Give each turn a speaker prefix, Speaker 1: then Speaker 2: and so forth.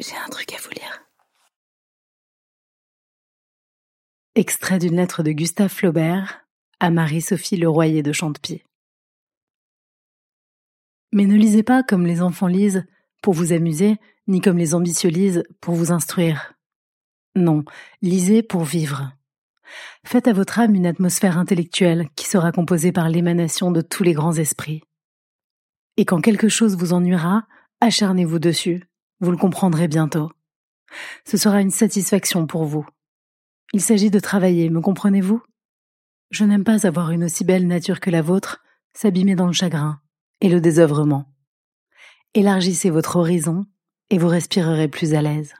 Speaker 1: J'ai un truc à vous lire.
Speaker 2: Extrait d'une lettre de Gustave Flaubert à Marie-Sophie Leroyer de Chantepie. Mais ne lisez pas comme les enfants lisent pour vous amuser, ni comme les ambitieux lisent pour vous instruire. Non, lisez pour vivre. Faites à votre âme une atmosphère intellectuelle qui sera composée par l'émanation de tous les grands esprits. Et quand quelque chose vous ennuiera, acharnez-vous dessus, vous le comprendrez bientôt. Ce sera une satisfaction pour vous. Il s'agit de travailler, me comprenez-vous? Je n'aime pas avoir une aussi belle nature que la vôtre s'abîmer dans le chagrin et le désœuvrement. Élargissez votre horizon et vous respirerez plus à l'aise.